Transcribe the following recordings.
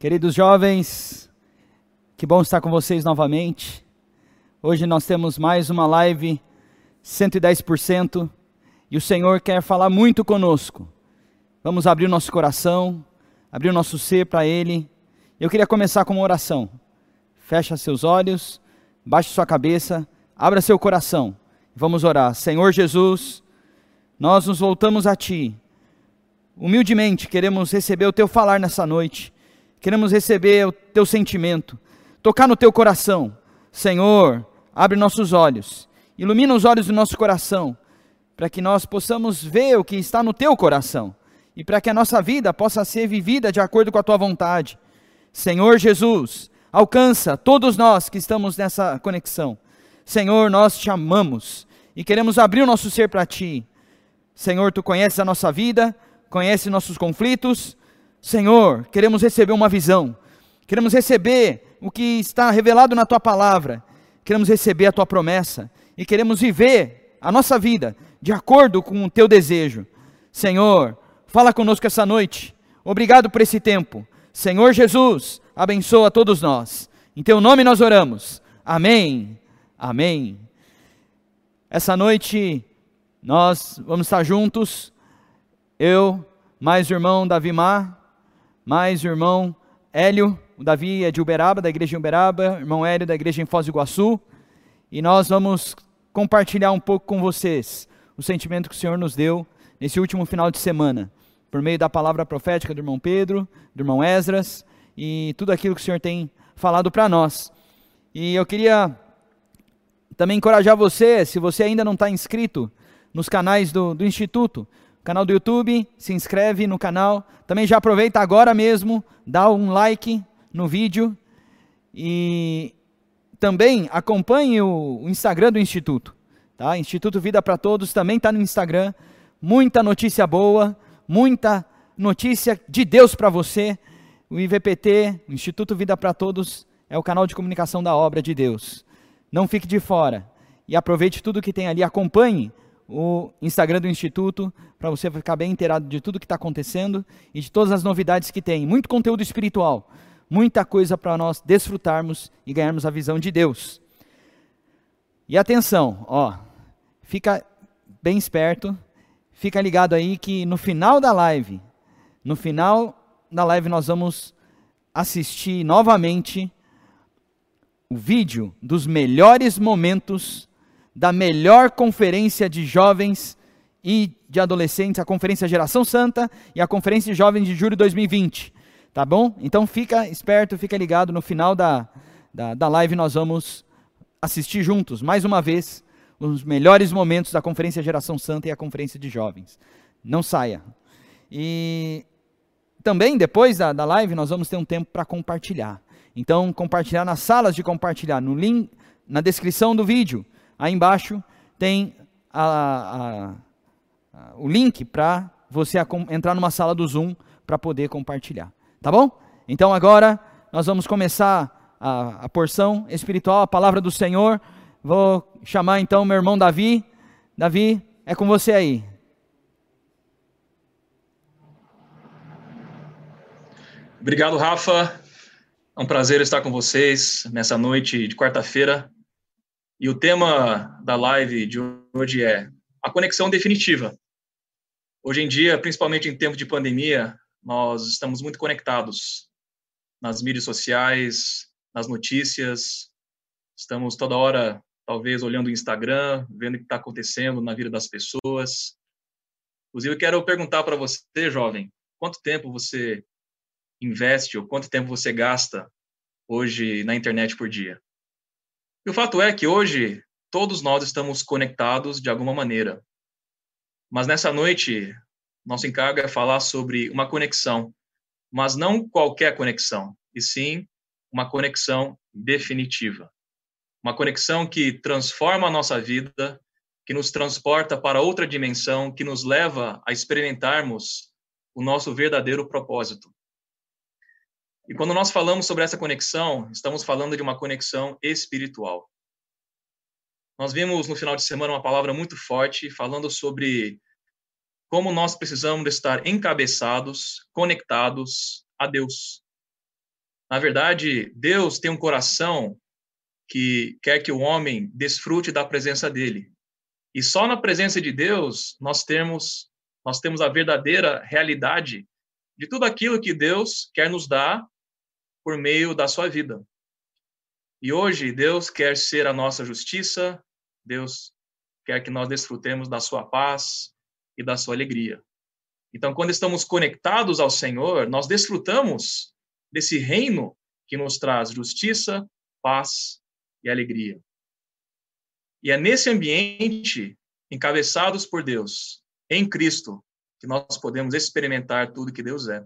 Queridos jovens, que bom estar com vocês novamente. Hoje nós temos mais uma live 110% e o Senhor quer falar muito conosco. Vamos abrir o nosso coração, abrir o nosso ser para Ele. Eu queria começar com uma oração. Fecha seus olhos, baixe sua cabeça, abra seu coração. Vamos orar. Senhor Jesus, nós nos voltamos a Ti. Humildemente queremos receber o Teu falar nessa noite queremos receber o teu sentimento, tocar no teu coração. Senhor, abre nossos olhos, ilumina os olhos do nosso coração, para que nós possamos ver o que está no teu coração e para que a nossa vida possa ser vivida de acordo com a tua vontade. Senhor Jesus, alcança todos nós que estamos nessa conexão. Senhor, nós te amamos e queremos abrir o nosso ser para ti. Senhor, tu conheces a nossa vida, conheces nossos conflitos, Senhor, queremos receber uma visão, queremos receber o que está revelado na tua palavra, queremos receber a tua promessa e queremos viver a nossa vida de acordo com o teu desejo. Senhor, fala conosco essa noite. Obrigado por esse tempo. Senhor Jesus, abençoa todos nós. Em teu nome nós oramos. Amém. Amém. Essa noite nós vamos estar juntos, eu, mais o irmão Davi Mar, mais o irmão Hélio, o Davi é de Uberaba, da igreja de Uberaba, irmão Hélio da igreja em Foz do Iguaçu, e nós vamos compartilhar um pouco com vocês o sentimento que o Senhor nos deu nesse último final de semana, por meio da palavra profética do irmão Pedro, do irmão Esdras, e tudo aquilo que o Senhor tem falado para nós. E eu queria também encorajar você, se você ainda não está inscrito nos canais do, do Instituto, canal do YouTube, se inscreve no canal. Também já aproveita agora mesmo, dá um like no vídeo e também acompanhe o, Instagram do Instituto. Tá? Instituto Vida para Todos também está no Instagram. Muita notícia boa, muita notícia de Deus para você. O IVPT, o Instituto Vida para Todos, é o canal de comunicação da obra de Deus. Não fique de fora e aproveite tudo que tem ali. Acompanhe o Instagram do Instituto, para você ficar bem inteirado de tudo que está acontecendo e de todas as novidades que tem. Muito conteúdo espiritual, muita coisa para nós desfrutarmos e ganharmos a visão de Deus. E atenção, ó, fica bem esperto, fica ligado aí que no final da live, no final da live nós vamos assistir novamente o vídeo dos melhores momentos da melhor conferência de jovens e de adolescentes, a Conferência Geração Santa e a Conferência de Jovens de Julho de 2020. Tá bom? Então fica esperto, fica ligado. No final da, da, da live nós vamos assistir juntos, mais uma vez, os melhores momentos da Conferência Geração Santa e a Conferência de Jovens. Não saia. E também, depois da, da live, nós vamos ter um tempo para compartilhar. Então, compartilhar nas salas de compartilhar, no link, na descrição do vídeo. Aí embaixo tem a, a, a, o link para você entrar numa sala do Zoom para poder compartilhar. Tá bom? Então agora nós vamos começar a, a porção espiritual, a palavra do Senhor. Vou chamar então meu irmão Davi. Davi, é com você aí. Obrigado, Rafa. É um prazer estar com vocês nessa noite de quarta-feira. E o tema da live de hoje é a conexão definitiva. Hoje em dia, principalmente em tempo de pandemia, nós estamos muito conectados nas mídias sociais, nas notícias. Estamos toda hora, talvez, olhando o Instagram, vendo o que está acontecendo na vida das pessoas. Inclusive, eu quero perguntar para você, jovem, quanto tempo você investe ou quanto tempo você gasta hoje na internet por dia? E o fato é que hoje todos nós estamos conectados de alguma maneira. Mas nessa noite, nosso encargo é falar sobre uma conexão, mas não qualquer conexão, e sim uma conexão definitiva. Uma conexão que transforma a nossa vida, que nos transporta para outra dimensão, que nos leva a experimentarmos o nosso verdadeiro propósito. E quando nós falamos sobre essa conexão, estamos falando de uma conexão espiritual. Nós vimos no final de semana uma palavra muito forte falando sobre como nós precisamos estar encabeçados, conectados a Deus. Na verdade, Deus tem um coração que quer que o homem desfrute da presença dele. E só na presença de Deus nós temos nós temos a verdadeira realidade de tudo aquilo que Deus quer nos dar por meio da sua vida. E hoje Deus quer ser a nossa justiça, Deus quer que nós desfrutemos da sua paz e da sua alegria. Então, quando estamos conectados ao Senhor, nós desfrutamos desse reino que nos traz justiça, paz e alegria. E é nesse ambiente, encabeçados por Deus, em Cristo, que nós podemos experimentar tudo que Deus é.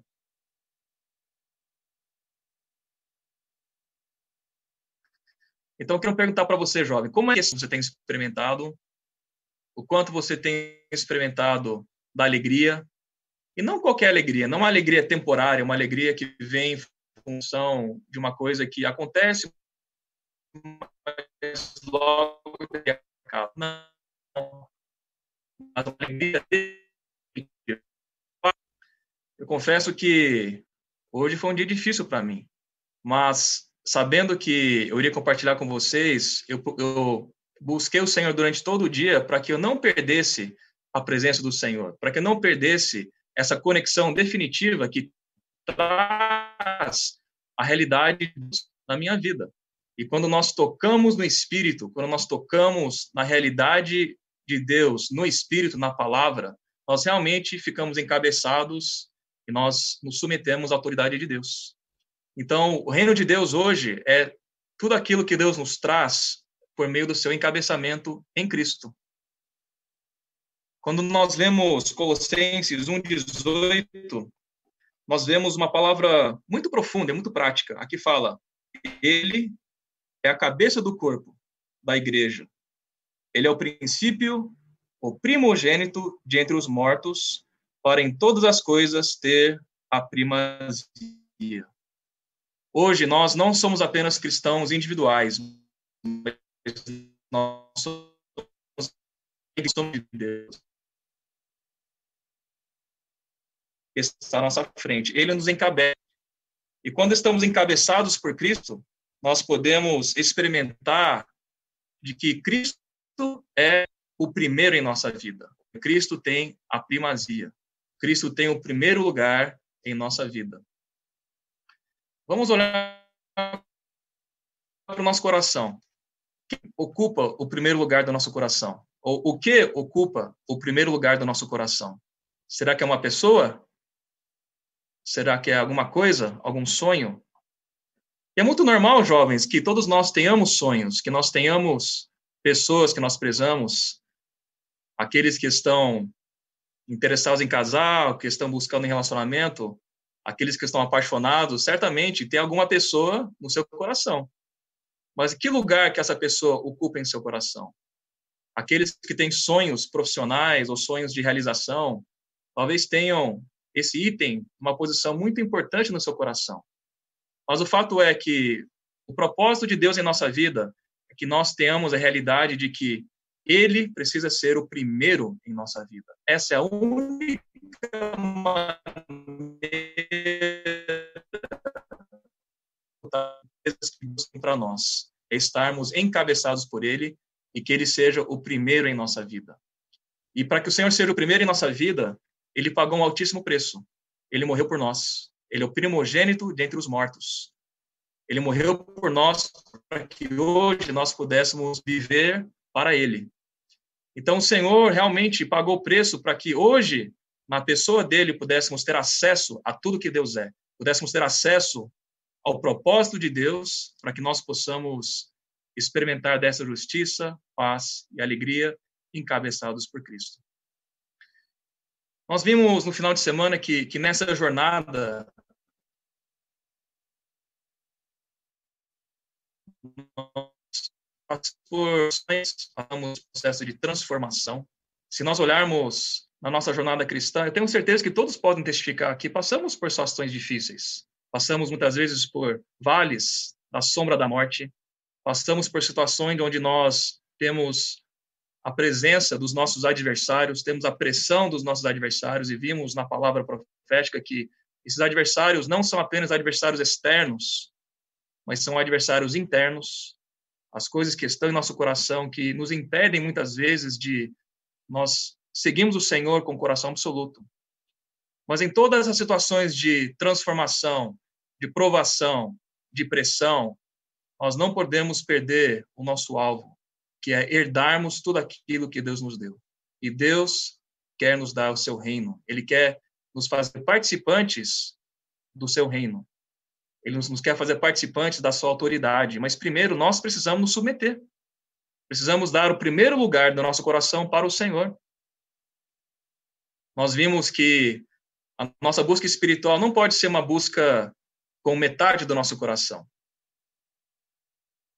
Então, eu quero perguntar para você, jovem, como é que você tem experimentado? O quanto você tem experimentado da alegria? E não qualquer alegria, não uma alegria temporária, uma alegria que vem em função de uma coisa que acontece, mas logo acaba. Não. Mas uma alegria eu confesso que hoje foi um dia difícil para mim, mas sabendo que eu iria compartilhar com vocês, eu, eu busquei o Senhor durante todo o dia para que eu não perdesse a presença do Senhor, para que eu não perdesse essa conexão definitiva que traz a realidade na minha vida. E quando nós tocamos no Espírito, quando nós tocamos na realidade de Deus, no Espírito, na palavra, nós realmente ficamos encabeçados e nós nos submetemos à autoridade de Deus. Então, o reino de Deus hoje é tudo aquilo que Deus nos traz por meio do seu encabeçamento em Cristo. Quando nós lemos Colossenses 1:18, nós vemos uma palavra muito profunda, muito prática. Aqui fala: ele é a cabeça do corpo da igreja. Ele é o princípio, o primogênito de entre os mortos, para em todas as coisas ter a primazia. Hoje nós não somos apenas cristãos individuais, mas nós somos de Deus. Está à nossa frente. Ele nos encabeça. E quando estamos encabeçados por Cristo, nós podemos experimentar de que Cristo é o primeiro em nossa vida. Cristo tem a primazia. Cristo tem o primeiro lugar em nossa vida. Vamos olhar para o nosso coração. O que ocupa o primeiro lugar do nosso coração? Ou o que ocupa o primeiro lugar do nosso coração? Será que é uma pessoa? Será que é alguma coisa? Algum sonho? E é muito normal, jovens, que todos nós tenhamos sonhos, que nós tenhamos pessoas que nós prezamos, aqueles que estão interessados em casar, que estão buscando um relacionamento, aqueles que estão apaixonados, certamente tem alguma pessoa no seu coração. Mas que lugar que essa pessoa ocupa em seu coração? Aqueles que têm sonhos profissionais ou sonhos de realização, talvez tenham esse item uma posição muito importante no seu coração. Mas o fato é que o propósito de Deus em nossa vida é que nós tenhamos a realidade de que ele precisa ser o primeiro em nossa vida. Essa é a única maneira para nós é estarmos encabeçados por Ele e que Ele seja o primeiro em nossa vida. E para que o Senhor seja o primeiro em nossa vida, Ele pagou um altíssimo preço. Ele morreu por nós. Ele é o primogênito dentre os mortos. Ele morreu por nós para que hoje nós pudéssemos viver para Ele. Então, o Senhor realmente pagou o preço para que hoje, na pessoa dele, pudéssemos ter acesso a tudo que Deus é, pudéssemos ter acesso ao propósito de Deus, para que nós possamos experimentar dessa justiça, paz e alegria encabeçados por Cristo. Nós vimos no final de semana que, que nessa jornada por passamos processo de transformação. Se nós olharmos na nossa jornada cristã, eu tenho certeza que todos podem testificar que passamos por situações difíceis. Passamos muitas vezes por vales da sombra da morte. Passamos por situações onde nós temos a presença dos nossos adversários, temos a pressão dos nossos adversários e vimos na palavra profética que esses adversários não são apenas adversários externos, mas são adversários internos, as coisas que estão em nosso coração que nos impedem muitas vezes de nós seguirmos o Senhor com o coração absoluto. Mas em todas as situações de transformação, de provação, de pressão, nós não podemos perder o nosso alvo, que é herdarmos tudo aquilo que Deus nos deu. E Deus quer nos dar o seu reino. Ele quer nos fazer participantes do seu reino. Ele nos, quer fazer participantes da sua autoridade. Mas primeiro nós precisamos nos submeter. Precisamos dar o primeiro lugar do nosso coração para o Senhor. Nós vimos que a nossa busca espiritual não pode ser uma busca com metade do nosso coração.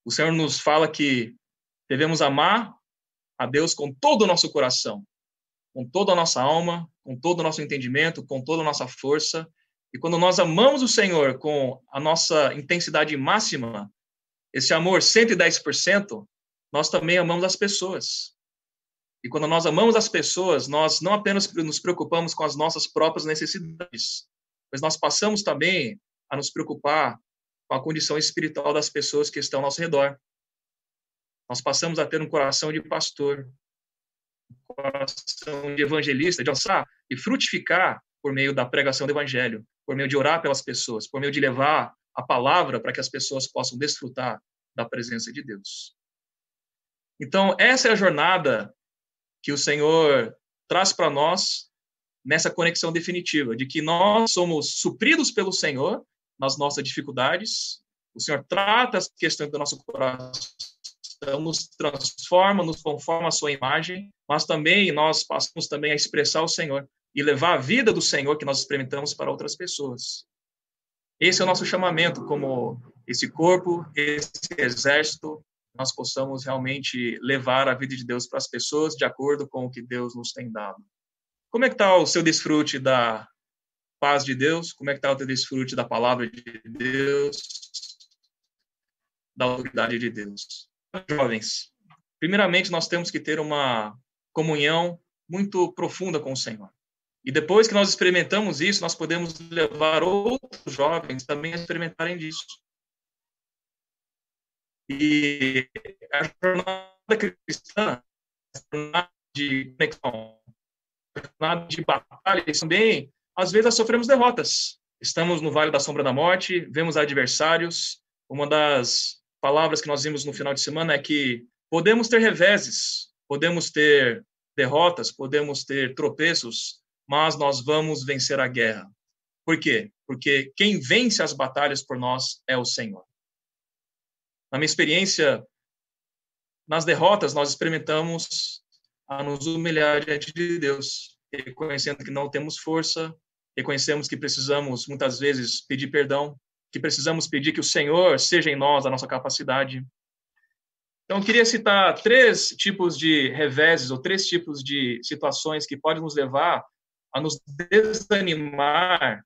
O Senhor nos fala que devemos amar a Deus com todo o nosso coração, com toda a nossa alma, com todo o nosso entendimento, com toda a nossa força. E quando nós amamos o Senhor com a nossa intensidade máxima, esse amor 110%, nós também amamos as pessoas. E quando nós amamos as pessoas, nós não apenas nos preocupamos com as nossas próprias necessidades, mas nós passamos também a nos preocupar com a condição espiritual das pessoas que estão ao nosso redor. Nós passamos a ter um coração de pastor, um coração de evangelista, de alçar e frutificar por meio da pregação do evangelho, por meio de orar pelas pessoas, por meio de levar a palavra para que as pessoas possam desfrutar da presença de Deus. Então, essa é a jornada que o Senhor traz para nós nessa conexão definitiva, de que nós somos supridos pelo Senhor nas nossas dificuldades, o Senhor trata as questões do nosso coração, nos transforma, nos conforma à sua imagem, mas também nós passamos também a expressar o Senhor e levar a vida do Senhor que nós experimentamos para outras pessoas. Esse é o nosso chamamento como esse corpo, esse exército, nós possamos realmente levar a vida de Deus para as pessoas de acordo com o que Deus nos tem dado. Como é que está o seu desfrute da paz de Deus? Como é que está o teu desfrute da palavra de Deus? Da autoridade de Deus? Jovens, primeiramente nós temos que ter uma comunhão muito profunda com o Senhor. E depois que nós experimentamos isso, nós podemos levar outros jovens também a experimentarem disso. E a jornada cristã, a jornada de conexão, a jornada de batalha, também, às vezes, sofremos derrotas. Estamos no vale da sombra da morte, vemos adversários. Uma das palavras que nós vimos no final de semana é que podemos ter reveses, podemos ter derrotas, podemos ter tropeços, mas nós vamos vencer a guerra. Por quê? Porque quem vence as batalhas por nós é o Senhor. Na minha experiência, nas derrotas, nós experimentamos a nos humilhar diante de Deus, reconhecendo que não temos força, reconhecemos que precisamos, muitas vezes, pedir perdão, que precisamos pedir que o Senhor seja em nós a nossa capacidade. Então, eu queria citar três tipos de reveses, ou três tipos de situações que podem nos levar a nos desanimar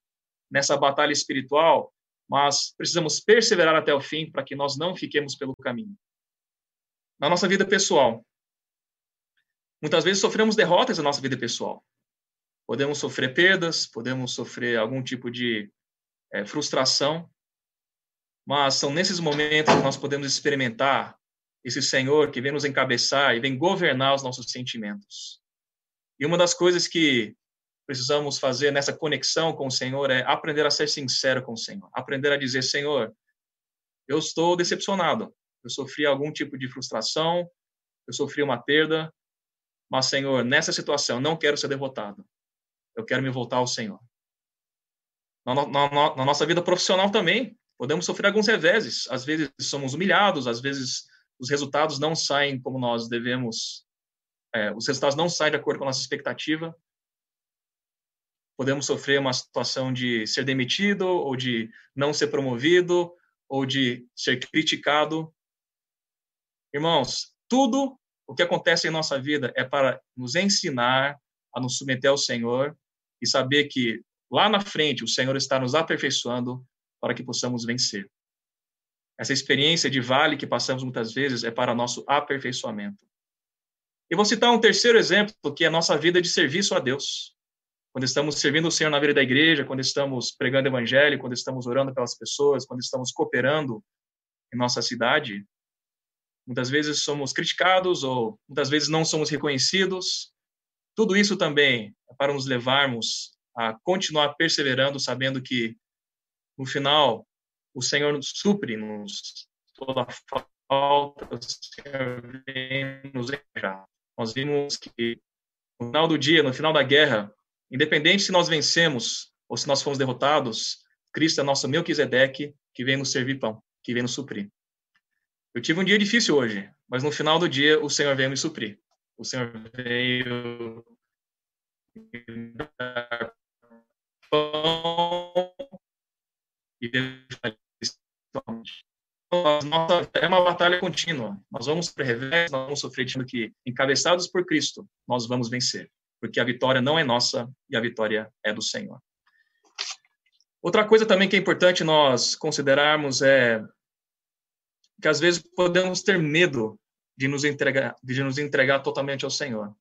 nessa batalha espiritual mas precisamos perseverar até o fim para que nós não fiquemos pelo caminho. Na nossa vida pessoal, muitas vezes sofremos derrotas na nossa vida pessoal. Podemos sofrer perdas, podemos sofrer algum tipo de é, frustração, mas são nesses momentos que nós podemos experimentar esse Senhor que vem nos encabeçar e vem governar os nossos sentimentos. E uma das coisas que precisamos fazer nessa conexão com o Senhor é aprender a ser sincero com o Senhor, aprender a dizer: Senhor, eu estou decepcionado, eu sofri algum tipo de frustração, eu sofri uma perda, mas, Senhor, nessa situação, não quero ser derrotado, eu quero me voltar ao Senhor. Na, na, na nossa vida profissional também, podemos sofrer alguns reveses, às vezes somos humilhados, às vezes os resultados não saem como nós devemos, é, os resultados não saem de acordo com a nossa expectativa, podemos sofrer uma situação de ser demitido, ou de não ser promovido, ou de ser criticado. Irmãos, tudo o que acontece em nossa vida é para nos ensinar a nos submeter ao Senhor e saber que lá na frente o Senhor está nos aperfeiçoando para que possamos vencer. Essa experiência de vale que passamos muitas vezes é para nosso aperfeiçoamento. E vou citar um terceiro exemplo, que é a nossa vida de serviço a Deus quando estamos servindo o Senhor na vida da igreja, quando estamos pregando o evangelho, quando estamos orando pelas pessoas, quando estamos cooperando em nossa cidade, muitas vezes somos criticados ou muitas vezes não somos reconhecidos. Tudo isso também é para nos levarmos a continuar perseverando, sabendo que no final o Senhor nos supre-nos toda a falta, o Senhor vem nos encorajar. Nós vimos que no final do dia, no final da guerra, independente se nós vencemos ou se nós fomos derrotados, Cristo é nosso Melquisedeque que vem nos servir pão, que vem nos suprir. Eu tive um dia difícil hoje, mas no final do dia o Senhor veio me suprir. O Senhor veio dar pão e nossa, é uma batalha contínua. Nós vamos para revés, nós vamos sofrer tendo que, encabeçados por Cristo, nós vamos vencer. Porque a vitória não é nossa e a vitória é do Senhor. Outra coisa também que é importante nós considerarmos é que às vezes podemos ter medo de nos entregar, de nos entregar totalmente ao Senhor.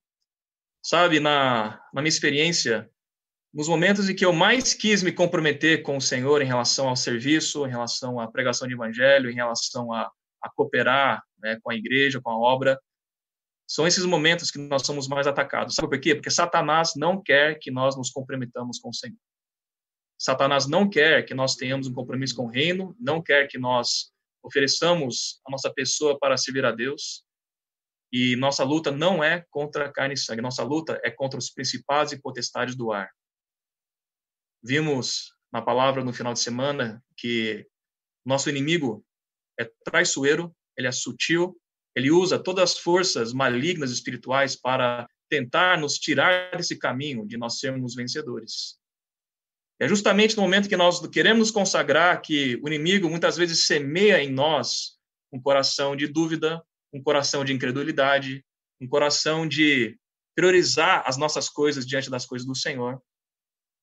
Sabe, na, na minha experiência, nos momentos em que eu mais quis me comprometer com o Senhor em relação ao serviço, em relação à pregação de evangelho, em relação a, a cooperar né, com a igreja, com a obra, são esses momentos que nós somos mais atacados. Sabe por quê? Porque Satanás não quer que nós nos comprometamos com o Senhor. Satanás não quer que nós tenhamos um compromisso com o reino, não quer que nós ofereçamos a nossa pessoa para servir a Deus. E nossa luta não é contra carne e sangue, nossa luta é contra os principados e potestades do ar. Vimos na palavra no final de semana que nosso inimigo é traiçoeiro, ele é sutil, ele usa todas as forças malignas espirituais para tentar nos tirar desse caminho de nós sermos vencedores. É justamente no momento que nós queremos nos consagrar que o inimigo muitas vezes semeia em nós um coração de dúvida, um coração de incredulidade, um coração de priorizar as nossas coisas diante das coisas do Senhor.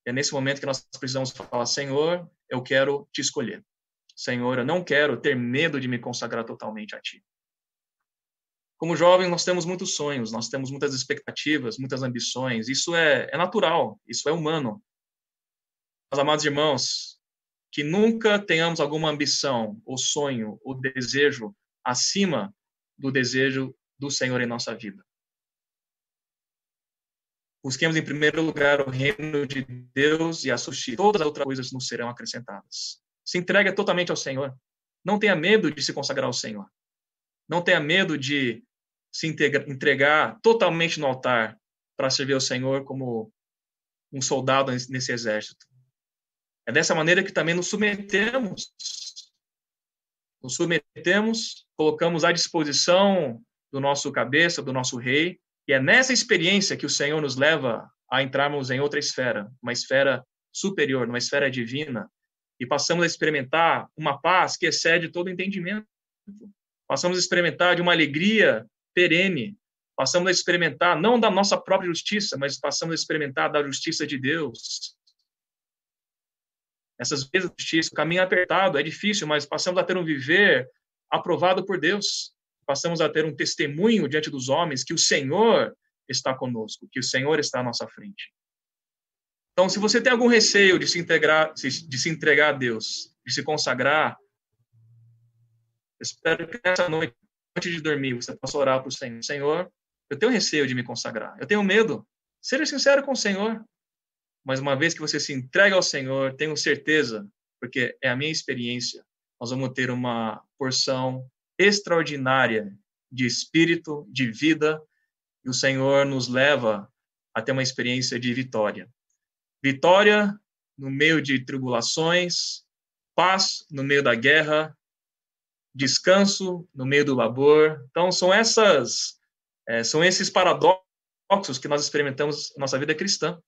É nesse momento que nós precisamos falar: Senhor, eu quero te escolher. Senhor, eu não quero ter medo de me consagrar totalmente a ti. Como jovem, nós temos muitos sonhos, nós temos muitas expectativas, muitas ambições. Isso é, é natural, isso é humano. Mas, amados irmãos, que nunca tenhamos alguma ambição, ou sonho, ou desejo acima do desejo do Senhor em nossa vida. Busquemos em primeiro lugar o reino de Deus e a justiça. Todas as outras coisas nos serão acrescentadas. Se entregue totalmente ao Senhor. Não tenha medo de se consagrar ao Senhor. Não tenha medo de se entregar totalmente no altar para servir ao Senhor como um soldado nesse exército. É dessa maneira que também nos submetemos. Nos submetemos, colocamos à disposição do nosso cabeça, do nosso rei, e é nessa experiência que o Senhor nos leva a entrarmos em outra esfera, uma esfera superior, uma esfera divina, e passamos a experimentar uma paz que excede todo entendimento. Passamos a experimentar de uma alegria perene. Passamos a experimentar não da nossa própria justiça, mas passamos a experimentar da justiça de Deus. Essas vezes, o caminho é apertado, é difícil, mas passamos a ter um viver aprovado por Deus passamos a ter um testemunho diante dos homens que o Senhor está conosco, que o Senhor está à nossa frente. Então, se você tem algum receio de se integrar, de se entregar a Deus, de se consagrar, espero que nessa noite, antes de dormir, você possa orar para o Senhor. Senhor, eu tenho receio de me consagrar, eu tenho medo. Seja sincero com o Senhor. Mas uma vez que você se entrega ao Senhor, tenho certeza, porque é a minha experiência, nós vamos ter uma porção extraordinária de espírito, de vida, e o Senhor nos leva a ter uma experiência de vitória. Vitória no meio de tribulações, paz no meio da guerra, descanso no meio do labor. Então são essas é, são esses paradoxos que nós experimentamos na nossa vida cristã.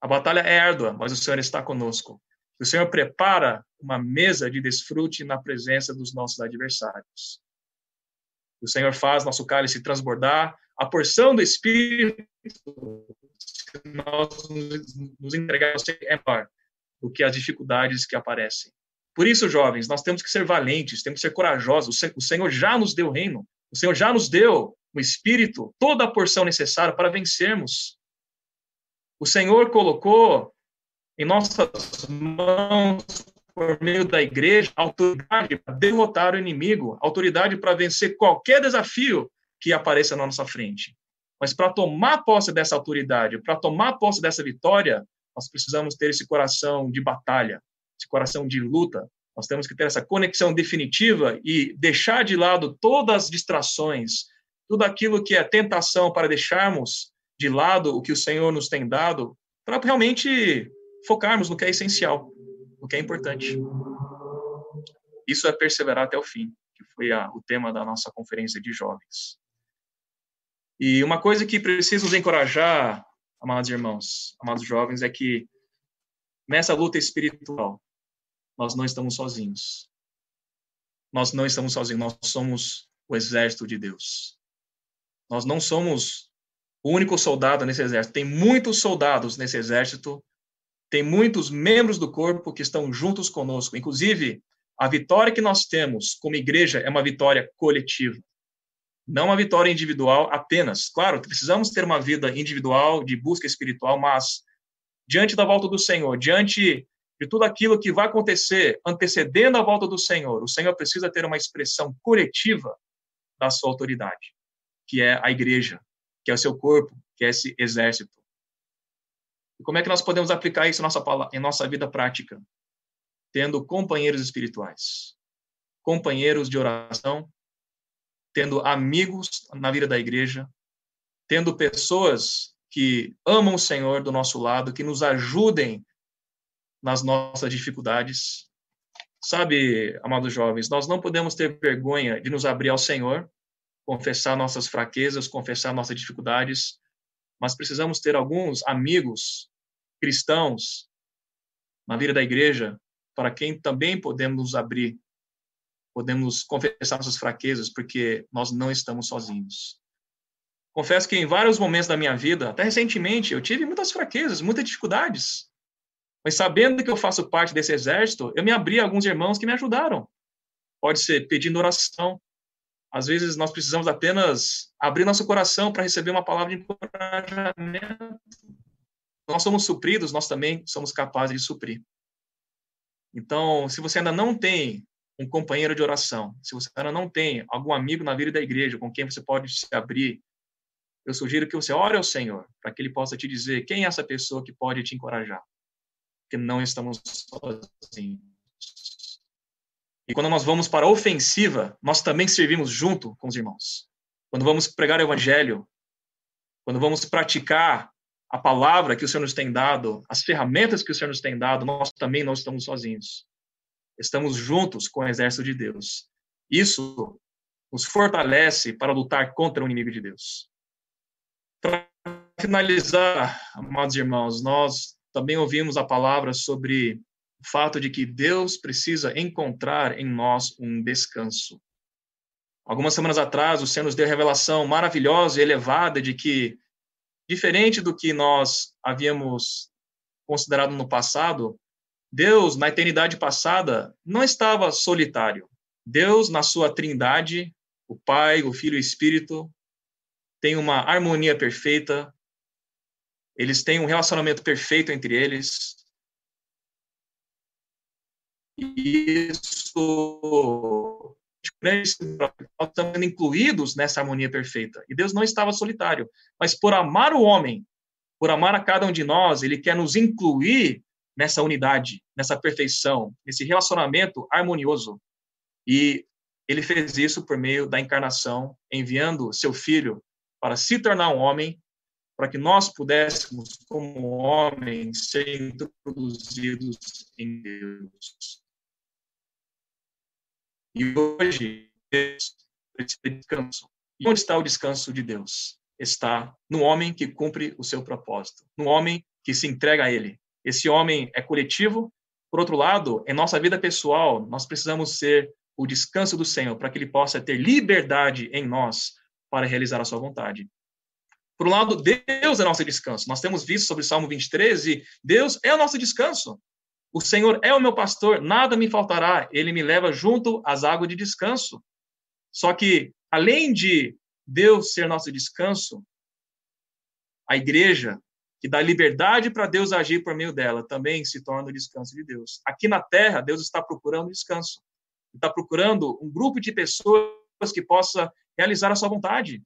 A batalha é árdua, mas o Senhor está conosco. O Senhor prepara uma mesa de desfrute na presença dos nossos adversários. O Senhor faz nosso cálice transbordar. A porção do Espírito, se nós nos entregarmos, é maior do que as dificuldades que aparecem. Por isso, jovens, nós temos que ser valentes, temos que ser corajosos. O Senhor já nos deu o reino, o Senhor já nos deu o Espírito, toda a porção necessária para vencermos. O Senhor colocou em nossas mãos por meio da igreja, autoridade para derrotar o inimigo, autoridade para vencer qualquer desafio que apareça na nossa frente. Mas para tomar posse dessa autoridade, para tomar posse dessa vitória, nós precisamos ter esse coração de batalha, esse coração de luta. Nós temos que ter essa conexão definitiva e deixar de lado todas as distrações, tudo aquilo que é tentação para deixarmos de lado o que o Senhor nos tem dado, para realmente focarmos no que é essencial, no que é importante. Isso é perseverar até o fim, que foi a, o tema da nossa conferência de jovens. E uma coisa que precisa nos encorajar, amados irmãos, amados jovens, é que nessa luta espiritual, nós não estamos sozinhos. Nós não estamos sozinhos, nós somos o exército de Deus. Nós não somos o único soldado nesse exército. Tem muitos soldados nesse exército, tem muitos membros do corpo que estão juntos conosco. Inclusive, a vitória que nós temos como igreja é uma vitória coletiva não uma vitória individual apenas. Claro, precisamos ter uma vida individual de busca espiritual, mas diante da volta do Senhor, diante de tudo aquilo que vai acontecer antecedendo a volta do Senhor, o Senhor precisa ter uma expressão coletiva da sua autoridade, que é a igreja, que é o seu corpo, que é esse exército. E como é que nós podemos aplicar isso em nossa, em nossa vida prática? Tendo companheiros espirituais, companheiros de oração, tendo amigos na vida da igreja, tendo pessoas que amam o Senhor do nosso lado, que nos ajudem nas nossas dificuldades. Sabe, amados jovens, nós não podemos ter vergonha de nos abrir ao Senhor, confessar nossas fraquezas, confessar nossas dificuldades, mas precisamos ter alguns amigos cristãos na vida da igreja para quem também podemos abrir podemos confessar nossas fraquezas, porque nós não estamos sozinhos. Confesso que em vários momentos da minha vida, até recentemente, eu tive muitas fraquezas, muitas dificuldades. Mas sabendo que eu faço parte desse exército, eu me abri a alguns irmãos que me ajudaram. Pode ser pedindo oração. Às vezes nós precisamos apenas abrir nosso coração para receber uma palavra de encorajamento. Nós somos supridos, nós também somos capazes de suprir. Então, se você ainda não tem um companheiro de oração, se você ainda não tem algum amigo na vida da igreja com quem você pode se abrir, eu sugiro que você ore ao Senhor, para que Ele possa te dizer quem é essa pessoa que pode te encorajar. Porque não estamos sozinhos. E quando nós vamos para a ofensiva, nós também servimos junto com os irmãos. Quando vamos pregar o Evangelho, quando vamos praticar a palavra que o Senhor nos tem dado, as ferramentas que o Senhor nos tem dado, nós também não estamos sozinhos. Estamos juntos com o exército de Deus. Isso nos fortalece para lutar contra o inimigo de Deus. Para finalizar, amados irmãos, nós também ouvimos a palavra sobre o fato de que Deus precisa encontrar em nós um descanso. Algumas semanas atrás, o Senhor nos deu a revelação maravilhosa e elevada de que, diferente do que nós havíamos considerado no passado, Deus, na eternidade passada, não estava solitário. Deus, na sua trindade, o Pai, o Filho e o Espírito, tem uma harmonia perfeita, eles têm um relacionamento perfeito entre eles. E isso, nós estamos incluídos nessa harmonia perfeita. E Deus não estava solitário, mas por amar o homem, por amar a cada um de nós, ele quer nos incluir nessa unidade, nessa perfeição, nesse relacionamento harmonioso. E ele fez isso por meio da encarnação, enviando seu filho para se tornar um homem, para que nós pudéssemos, como homens, ser introduzidos em Deus. E hoje, Deus precisa de descanso. E onde está o descanso de Deus? Está no homem que cumpre o seu propósito, no homem que se entrega a Ele, esse homem é coletivo. Por outro lado, em nossa vida pessoal, nós precisamos ser o descanso do Senhor, para que Ele possa ter liberdade em nós para realizar a sua vontade. Por um lado, Deus é nosso descanso. Nós temos visto sobre o Salmo 23 e Deus é o nosso descanso. O Senhor é o meu pastor, nada me faltará. Ele me leva junto às águas de descanso. Só que, além de Deus ser nosso descanso, a igreja que dá liberdade para Deus agir por meio dela, também se torna o descanso de Deus. Aqui na terra, Deus está procurando descanso. Está procurando um grupo de pessoas que possa realizar a sua vontade,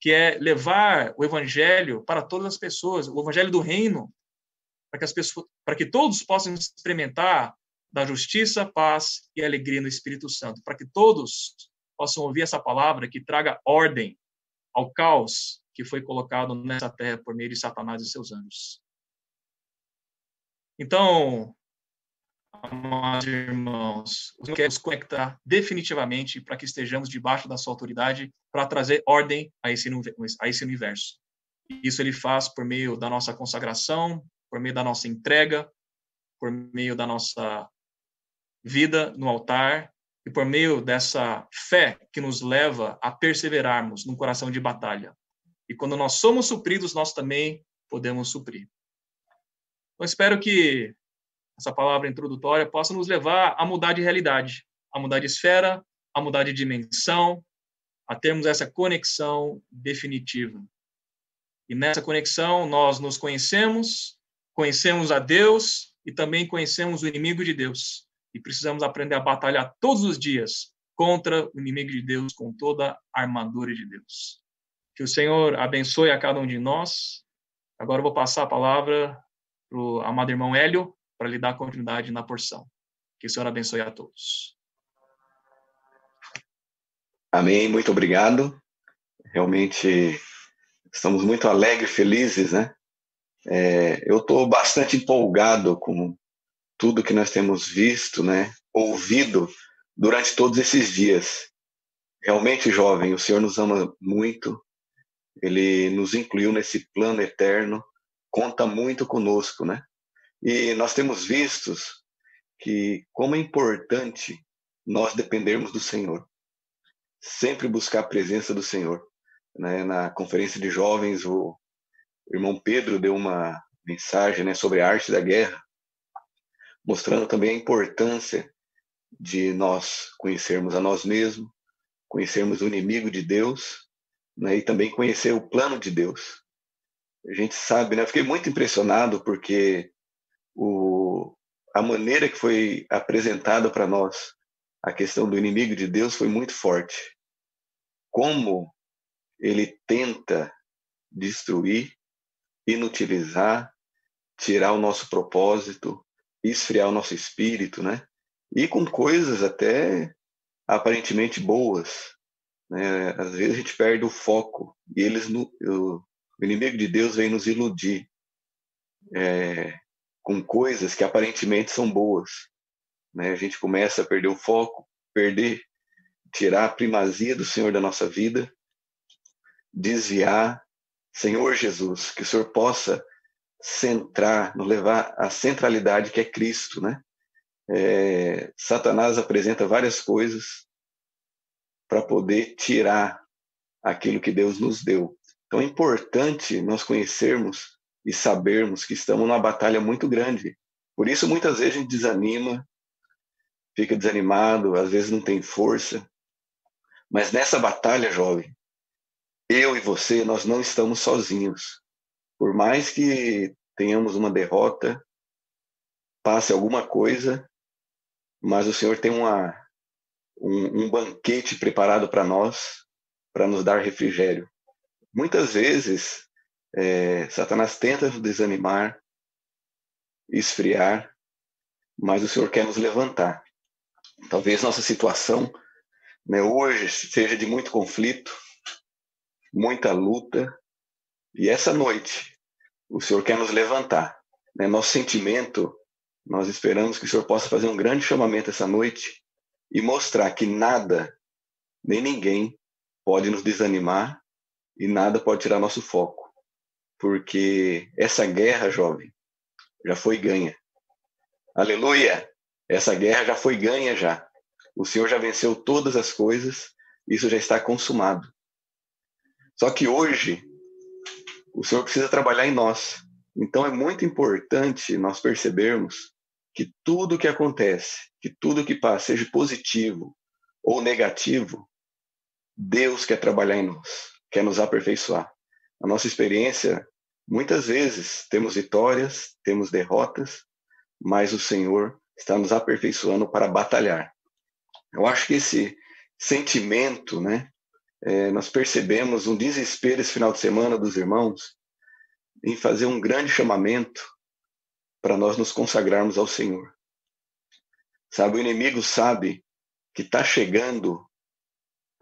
que é levar o evangelho para todas as pessoas, o evangelho do reino, para que as pessoas, para que todos possam experimentar da justiça, paz e alegria no Espírito Santo, para que todos possam ouvir essa palavra que traga ordem ao caos que foi colocado nessa terra por meio de Satanás e seus anjos. Então, amados irmãos, nos conectar definitivamente para que estejamos debaixo da sua autoridade para trazer ordem a esse, a esse universo. Isso ele faz por meio da nossa consagração, por meio da nossa entrega, por meio da nossa vida no altar e por meio dessa fé que nos leva a perseverarmos num coração de batalha. E quando nós somos supridos, nós também podemos suprir. Eu espero que essa palavra introdutória possa nos levar a mudar de realidade, a mudar de esfera, a mudar de dimensão, a termos essa conexão definitiva. E nessa conexão nós nos conhecemos, conhecemos a Deus e também conhecemos o inimigo de Deus. E precisamos aprender a batalhar todos os dias contra o inimigo de Deus com toda a armadura de Deus. Que o Senhor abençoe a cada um de nós. Agora eu vou passar a palavra para o amado irmão Hélio, para lhe dar continuidade na porção. Que o Senhor abençoe a todos. Amém, muito obrigado. Realmente estamos muito alegres, felizes, né? É, eu estou bastante empolgado com tudo que nós temos visto, né? Ouvido durante todos esses dias. Realmente, jovem, o Senhor nos ama muito ele nos incluiu nesse plano eterno, conta muito conosco, né? E nós temos visto que como é importante nós dependermos do Senhor, sempre buscar a presença do Senhor. Né? Na conferência de jovens, o irmão Pedro deu uma mensagem né, sobre a arte da guerra, mostrando também a importância de nós conhecermos a nós mesmos, conhecermos o inimigo de Deus né, e também conhecer o plano de Deus. A gente sabe, né? Eu fiquei muito impressionado porque o, a maneira que foi apresentada para nós a questão do inimigo de Deus foi muito forte. Como ele tenta destruir, inutilizar, tirar o nosso propósito, esfriar o nosso espírito, né? E com coisas até aparentemente boas, né? Às vezes a gente perde o foco e eles, o, inimigo de Deus vem nos iludir é, com coisas que aparentemente são boas. Né? A gente começa a perder o foco, perder, tirar a primazia do Senhor da nossa vida, desviar. Senhor Jesus, que o Senhor possa centrar, nos levar à centralidade que é Cristo, né? É, Satanás apresenta várias coisas para poder tirar aquilo que Deus nos deu. Então é importante nós conhecermos e sabermos que estamos numa batalha muito grande. Por isso muitas vezes a gente desanima, fica desanimado, às vezes não tem força. Mas nessa batalha, jovem, eu e você, nós não estamos sozinhos. Por mais que tenhamos uma derrota, passe alguma coisa, mas o Senhor tem uma um, um banquete preparado para nós, para nos dar refrigério. Muitas vezes, é, Satanás tenta nos desanimar, esfriar, mas o Senhor quer nos levantar. Talvez nossa situação né, hoje seja de muito conflito, muita luta, e essa noite o Senhor quer nos levantar. Né? Nosso sentimento, nós esperamos que o Senhor possa fazer um grande chamamento essa noite e mostrar que nada, nem ninguém, pode nos desanimar e nada pode tirar nosso foco. Porque essa guerra, jovem, já foi ganha. Aleluia! Essa guerra já foi ganha já. O Senhor já venceu todas as coisas, isso já está consumado. Só que hoje o Senhor precisa trabalhar em nós. Então é muito importante nós percebermos que tudo que acontece, que tudo que passa, seja positivo ou negativo, Deus quer trabalhar em nós, quer nos aperfeiçoar. A nossa experiência Muitas vezes temos vitórias, temos derrotas, mas o Senhor está nos aperfeiçoando para batalhar. Eu acho que esse sentimento, né, é, nós percebemos um desespero esse final de semana dos irmãos em fazer um grande chamamento para nós nos consagrarmos ao Senhor. Sabe, o inimigo sabe que está chegando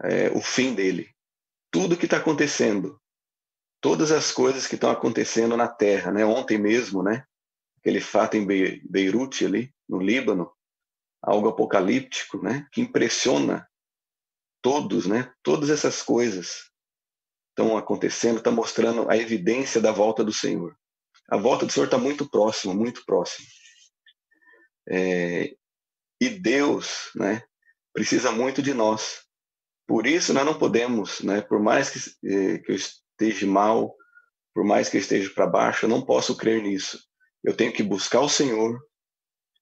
é, o fim dele. Tudo que está acontecendo, todas as coisas que estão acontecendo na Terra, né? Ontem mesmo, né? Aquele fato em Beirute ali, no Líbano, algo apocalíptico, né? Que impressiona todos, né? Todas essas coisas estão acontecendo, está mostrando a evidência da volta do Senhor. A volta do Senhor está muito próxima, muito próxima. É, e Deus, né? Precisa muito de nós. Por isso nós não podemos, né? Por mais que, eh, que eu esteja mal, por mais que eu esteja para baixo, eu não posso crer nisso. Eu tenho que buscar o Senhor,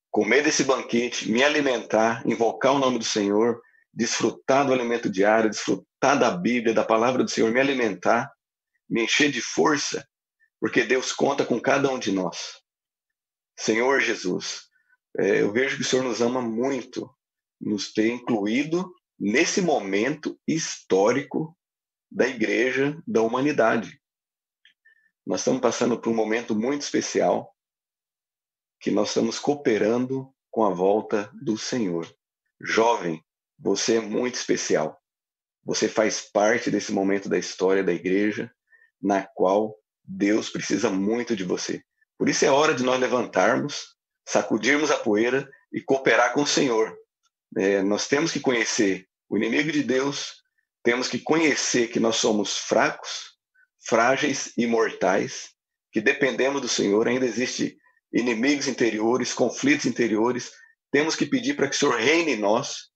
comer desse banquete, me alimentar, invocar o nome do Senhor, desfrutar do alimento diário, desfrutar da Bíblia, da palavra do Senhor, me alimentar, me encher de força, porque Deus conta com cada um de nós. Senhor Jesus, é, eu vejo que o Senhor nos ama muito, nos ter incluído nesse momento histórico da igreja, da humanidade. Nós estamos passando por um momento muito especial, que nós estamos cooperando com a volta do Senhor. Jovem, você é muito especial. Você faz parte desse momento da história da igreja, na qual Deus precisa muito de você. Por isso é hora de nós levantarmos, sacudirmos a poeira e cooperar com o Senhor. É, nós temos que conhecer o inimigo de Deus, temos que conhecer que nós somos fracos, frágeis e mortais, que dependemos do Senhor, ainda existe inimigos interiores, conflitos interiores. Temos que pedir para que o Senhor reine em nós,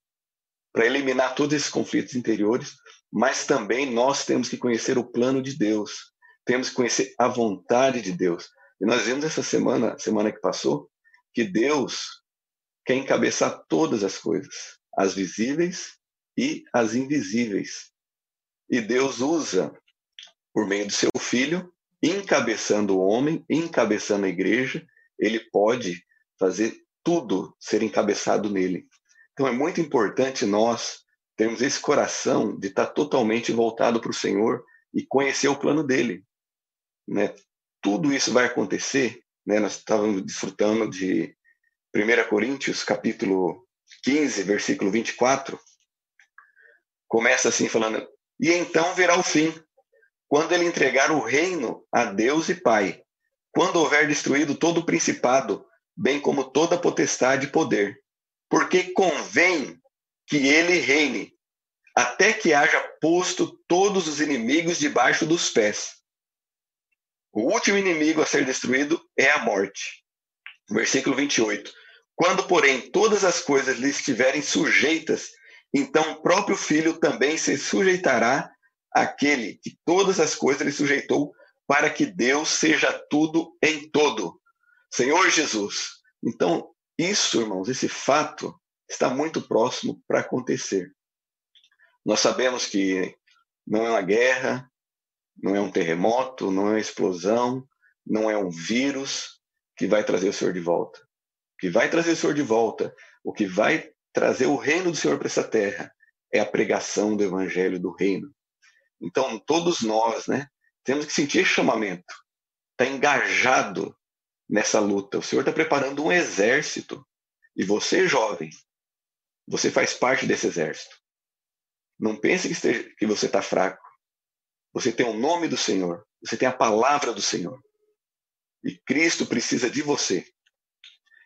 para eliminar todos esses conflitos interiores, mas também nós temos que conhecer o plano de Deus, temos que conhecer a vontade de Deus. E nós vimos essa semana, semana que passou, que Deus quer encabeçar todas as coisas, as visíveis e as invisíveis. E Deus usa, por meio do seu Filho, encabeçando o homem, encabeçando a igreja, ele pode fazer tudo ser encabeçado nele. Então é muito importante nós termos esse coração de estar totalmente voltado para o Senhor e conhecer o plano dele. Né? Tudo isso vai acontecer, né? nós estávamos desfrutando de 1 Coríntios, capítulo 15, versículo 24, começa assim falando: E então virá o fim, quando ele entregar o reino a Deus e Pai, quando houver destruído todo o principado, bem como toda potestade e poder, porque convém que ele reine, até que haja posto todos os inimigos debaixo dos pés. O último inimigo a ser destruído é a morte. Versículo 28. Quando, porém, todas as coisas lhe estiverem sujeitas, então o próprio filho também se sujeitará àquele que todas as coisas lhe sujeitou, para que Deus seja tudo em todo. Senhor Jesus. Então, isso, irmãos, esse fato está muito próximo para acontecer. Nós sabemos que não é uma guerra, não é um terremoto, não é uma explosão, não é um vírus que vai trazer o Senhor de volta. O que vai trazer o Senhor de volta, o que vai trazer o reino do Senhor para essa terra é a pregação do evangelho do reino. Então, todos nós, né, temos que sentir esse chamamento, está engajado nessa luta. O Senhor está preparando um exército e você, jovem, você faz parte desse exército. Não pense que, esteja, que você está fraco. Você tem o nome do Senhor, você tem a palavra do Senhor. E Cristo precisa de você.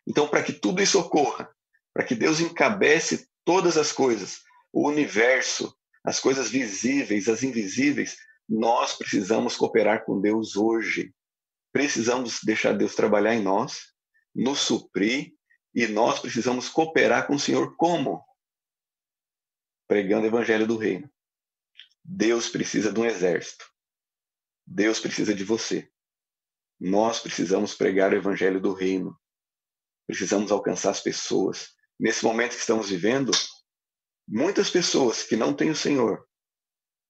Então, para que tudo isso ocorra, para que Deus encabece todas as coisas, o universo, as coisas visíveis, as invisíveis, nós precisamos cooperar com Deus hoje. Precisamos deixar Deus trabalhar em nós, nos suprir, e nós precisamos cooperar com o Senhor como? Pregando o evangelho do reino. Deus precisa de um exército. Deus precisa de você. Nós precisamos pregar o evangelho do reino. Precisamos alcançar as pessoas nesse momento que estamos vivendo, muitas pessoas que não têm o Senhor,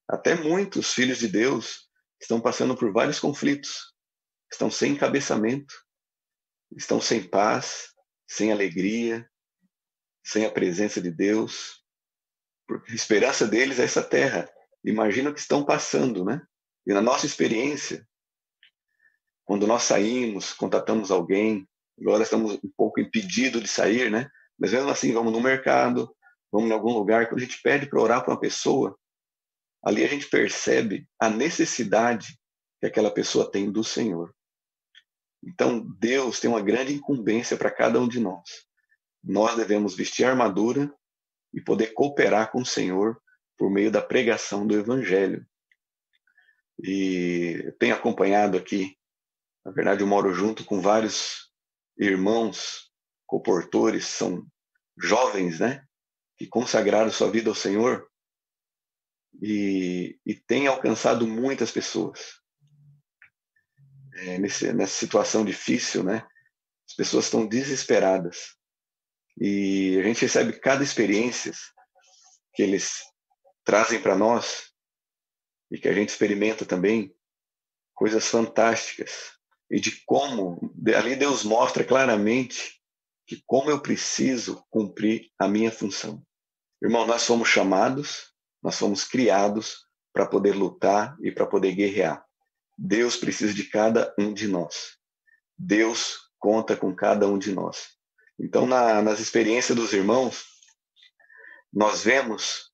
até muitos filhos de Deus, estão passando por vários conflitos. Estão sem encabeçamento, estão sem paz, sem alegria, sem a presença de Deus. Porque a esperança deles é essa terra. Imagina o que estão passando, né? E na nossa experiência, quando nós saímos, contatamos alguém, agora estamos um pouco impedidos de sair, né? Mas mesmo assim, vamos no mercado, vamos em algum lugar, quando a gente pede para orar para uma pessoa, ali a gente percebe a necessidade que aquela pessoa tem do Senhor. Então, Deus tem uma grande incumbência para cada um de nós. Nós devemos vestir a armadura e poder cooperar com o Senhor por meio da pregação do Evangelho. E tenho acompanhado aqui, na verdade, eu moro junto com vários irmãos comportores, são jovens, né? Que consagraram sua vida ao Senhor e, e têm alcançado muitas pessoas é, nesse, nessa situação difícil, né? As pessoas estão desesperadas. E a gente recebe cada experiência que eles trazem para nós e que a gente experimenta também coisas fantásticas e de como ali Deus mostra claramente que como eu preciso cumprir a minha função. Irmão, nós somos chamados, nós somos criados para poder lutar e para poder guerrear. Deus precisa de cada um de nós. Deus conta com cada um de nós. Então, na, nas experiências dos irmãos, nós vemos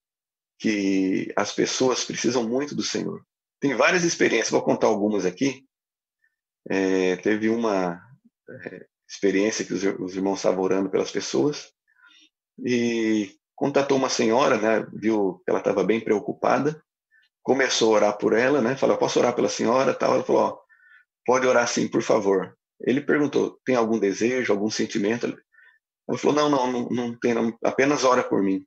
que as pessoas precisam muito do Senhor. Tem várias experiências, vou contar algumas aqui. É, teve uma é, experiência que os, os, irmãos estavam orando pelas pessoas e contatou uma senhora, né, viu que ela estava bem preocupada começou a orar por ela, né? Falou, posso orar pela senhora? Tal. Ela falou, ó, pode orar sim, por favor. Ele perguntou, tem algum desejo, algum sentimento? Ela falou, não, não, não, não tem, não, apenas ora por mim.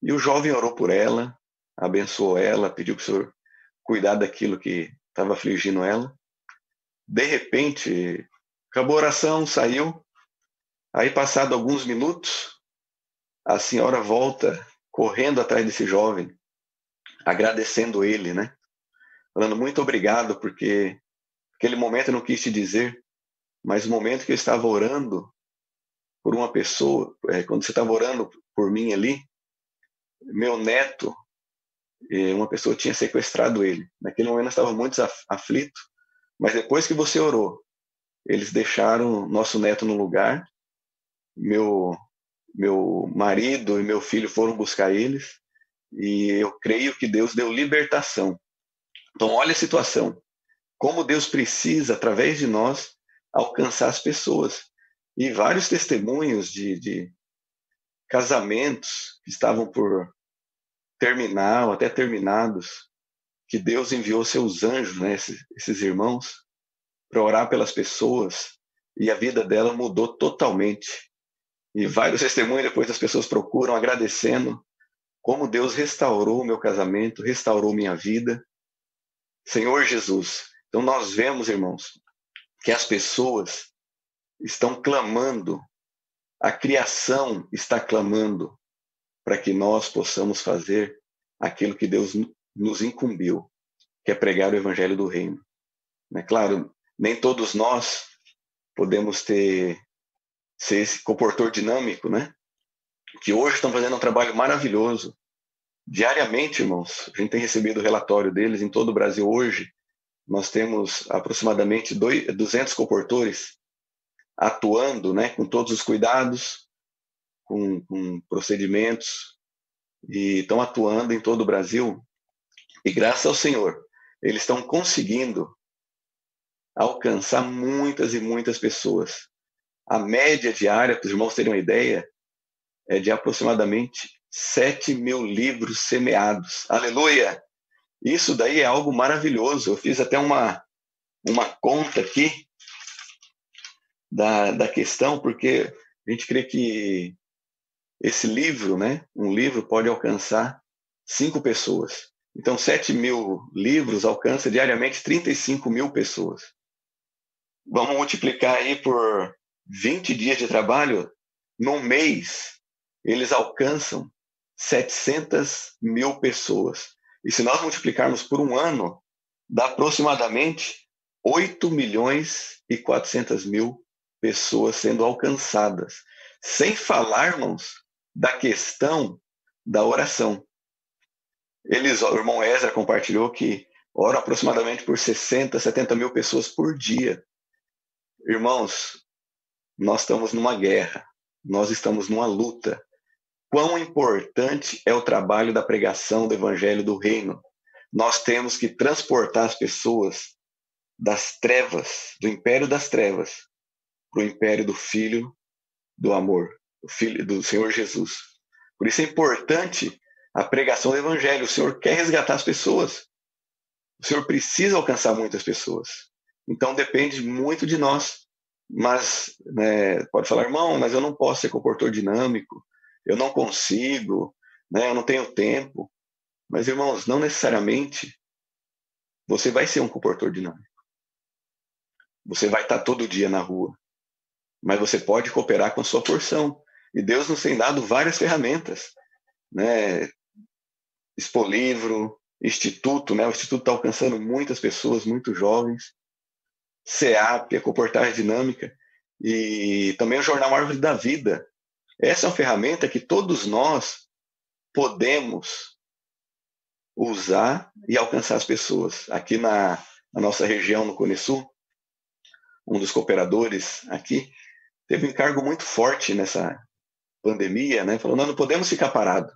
E o jovem orou por ela, abençoou ela, pediu para o senhor cuidar daquilo que estava afligindo ela. De repente, acabou a oração, saiu. Aí, passado alguns minutos, a senhora volta correndo atrás desse jovem agradecendo ele, né? Falando muito obrigado, porque aquele momento eu não quis te dizer, mas o momento que eu estava orando por uma pessoa, é, quando você estava orando por mim ali, meu neto, é, uma pessoa tinha sequestrado ele. Naquele momento eu estava muito aflito, mas depois que você orou, eles deixaram nosso neto no lugar, meu meu marido e meu filho foram buscar eles e eu creio que Deus deu libertação. Então, olha a situação. Como Deus precisa, através de nós, alcançar as pessoas. E vários testemunhos de, de casamentos que estavam por terminar ou até terminados, que Deus enviou seus anjos, né, esses, esses irmãos, para orar pelas pessoas e a vida dela mudou totalmente. E vários testemunhos depois as pessoas procuram agradecendo como Deus restaurou meu casamento, restaurou minha vida. Senhor Jesus. Então nós vemos, irmãos, que as pessoas estão clamando, a criação está clamando para que nós possamos fazer aquilo que Deus nos incumbiu, que é pregar o evangelho do reino. É claro, nem todos nós podemos ter ser esse comportor dinâmico, né? Que hoje estão fazendo um trabalho maravilhoso. Diariamente, irmãos, a gente tem recebido o relatório deles em todo o Brasil hoje. Nós temos aproximadamente 200 comportores atuando né, com todos os cuidados, com, com procedimentos, e estão atuando em todo o Brasil. E graças ao Senhor, eles estão conseguindo alcançar muitas e muitas pessoas. A média diária, para os irmãos terem uma ideia, é de aproximadamente 7 mil livros semeados. Aleluia! Isso daí é algo maravilhoso. Eu fiz até uma, uma conta aqui da, da questão, porque a gente crê que esse livro, né, um livro pode alcançar cinco pessoas. Então, 7 mil livros alcança diariamente 35 mil pessoas. Vamos multiplicar aí por 20 dias de trabalho, num mês, eles alcançam 700 mil pessoas. E se nós multiplicarmos por um ano, dá aproximadamente 8 milhões e 400 mil pessoas sendo alcançadas. Sem falarmos da questão da oração. Eles, o irmão Ezra compartilhou que oram aproximadamente por 60, 70 mil pessoas por dia. Irmãos, nós estamos numa guerra, nós estamos numa luta. Quão importante é o trabalho da pregação do evangelho do reino. Nós temos que transportar as pessoas das trevas, do império das trevas, para o império do Filho do amor, do Filho do Senhor Jesus. Por isso é importante a pregação do Evangelho. O Senhor quer resgatar as pessoas. O Senhor precisa alcançar muitas pessoas. Então depende muito de nós. Mas né, pode falar, irmão, mas eu não posso ser comportor dinâmico, eu não consigo, né, eu não tenho tempo. Mas, irmãos, não necessariamente você vai ser um comportor dinâmico. Você vai estar todo dia na rua. Mas você pode cooperar com a sua porção. E Deus nos tem dado várias ferramentas. Né? Expolivro, Instituto, né? o Instituto está alcançando muitas pessoas, muitos jovens. CEAP, a Comportagem Dinâmica. E também o Jornal Árvore da Vida. Essa é uma ferramenta que todos nós podemos usar e alcançar as pessoas. Aqui na, na nossa região, no Cone Sul, um dos cooperadores aqui, teve um encargo muito forte nessa pandemia, né? Falou, nós não podemos ficar parados.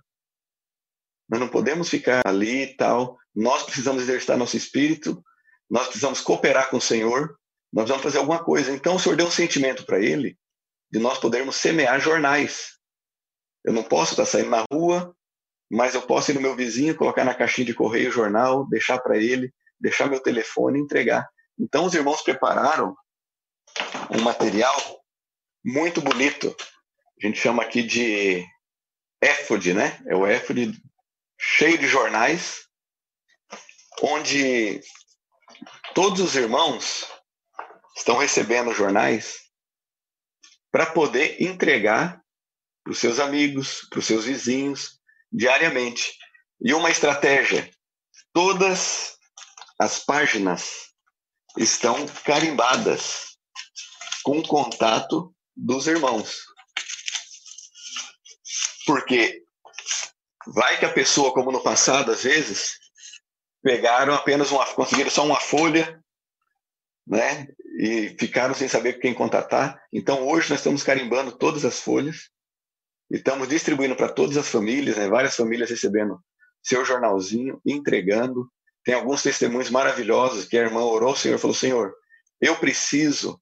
Nós não podemos ficar ali e tal. Nós precisamos exercitar nosso espírito, nós precisamos cooperar com o Senhor, nós precisamos fazer alguma coisa. Então o Senhor deu um sentimento para ele de nós podermos semear jornais. Eu não posso estar saindo na rua, mas eu posso ir no meu vizinho, colocar na caixinha de correio o jornal, deixar para ele, deixar meu telefone entregar. Então os irmãos prepararam um material muito bonito. A gente chama aqui de éfode, né? É o éfode cheio de jornais, onde todos os irmãos estão recebendo jornais para poder entregar para os seus amigos, para os seus vizinhos, diariamente. E uma estratégia: todas as páginas estão carimbadas com o contato dos irmãos. Porque vai que a pessoa, como no passado, às vezes, pegaram apenas uma, conseguiram só uma folha, né? E ficaram sem saber quem contatar. Então, hoje nós estamos carimbando todas as folhas e estamos distribuindo para todas as famílias, né? Várias famílias recebendo seu jornalzinho, entregando. Tem alguns testemunhos maravilhosos que a irmã orou ao Senhor, falou: Senhor, eu preciso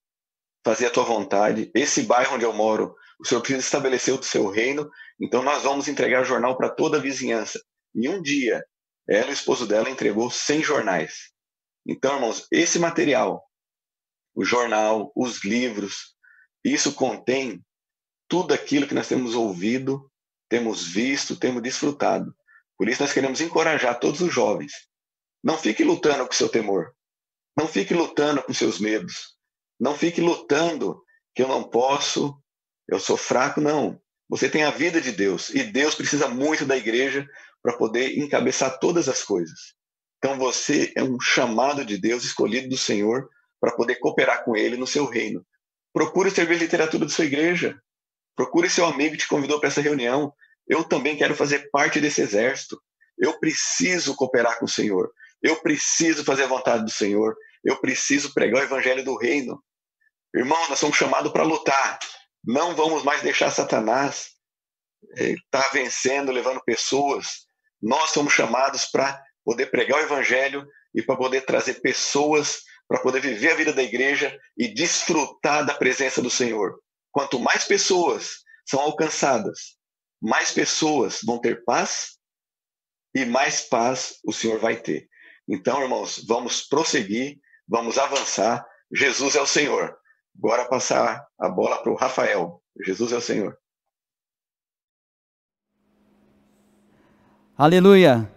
fazer a tua vontade. Esse bairro onde eu moro, o Senhor precisa estabelecer o seu reino, então nós vamos entregar o jornal para toda a vizinhança. E um dia, ela e o esposo dela entregou 100 jornais. Então, irmãos, esse material, o jornal, os livros, isso contém tudo aquilo que nós temos ouvido, temos visto, temos desfrutado. Por isso nós queremos encorajar todos os jovens. Não fique lutando com seu temor. Não fique lutando com seus medos. Não fique lutando que eu não posso, eu sou fraco, não. Você tem a vida de Deus e Deus precisa muito da igreja para poder encabeçar todas as coisas. Então você é um chamado de Deus, escolhido do Senhor, para poder cooperar com Ele no seu reino. Procure servir literatura da sua igreja. Procure seu amigo que te convidou para essa reunião. Eu também quero fazer parte desse exército. Eu preciso cooperar com o Senhor. Eu preciso fazer a vontade do Senhor. Eu preciso pregar o evangelho do reino. Irmão, nós somos chamados para lutar. Não vamos mais deixar Satanás estar tá vencendo, levando pessoas. Nós somos chamados para poder pregar o evangelho e para poder trazer pessoas para poder viver a vida da igreja e desfrutar da presença do Senhor. Quanto mais pessoas são alcançadas, mais pessoas vão ter paz e mais paz o Senhor vai ter. Então, irmãos, vamos prosseguir Vamos avançar. Jesus é o Senhor. Bora passar a bola para o Rafael. Jesus é o Senhor. Aleluia.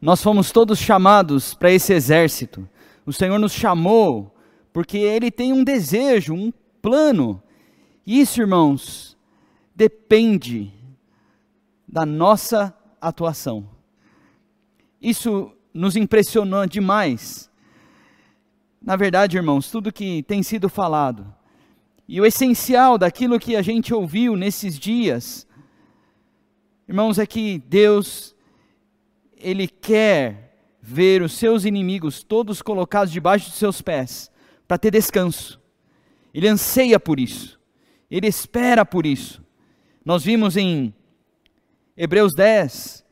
Nós fomos todos chamados para esse exército. O Senhor nos chamou porque Ele tem um desejo, um plano. Isso, irmãos, depende da nossa atuação. Isso nos impressionou demais na verdade, irmãos, tudo que tem sido falado e o essencial daquilo que a gente ouviu nesses dias, irmãos, é que Deus, Ele quer ver os seus inimigos todos colocados debaixo de seus pés, para ter descanso. Ele anseia por isso, Ele espera por isso. Nós vimos em Hebreus 10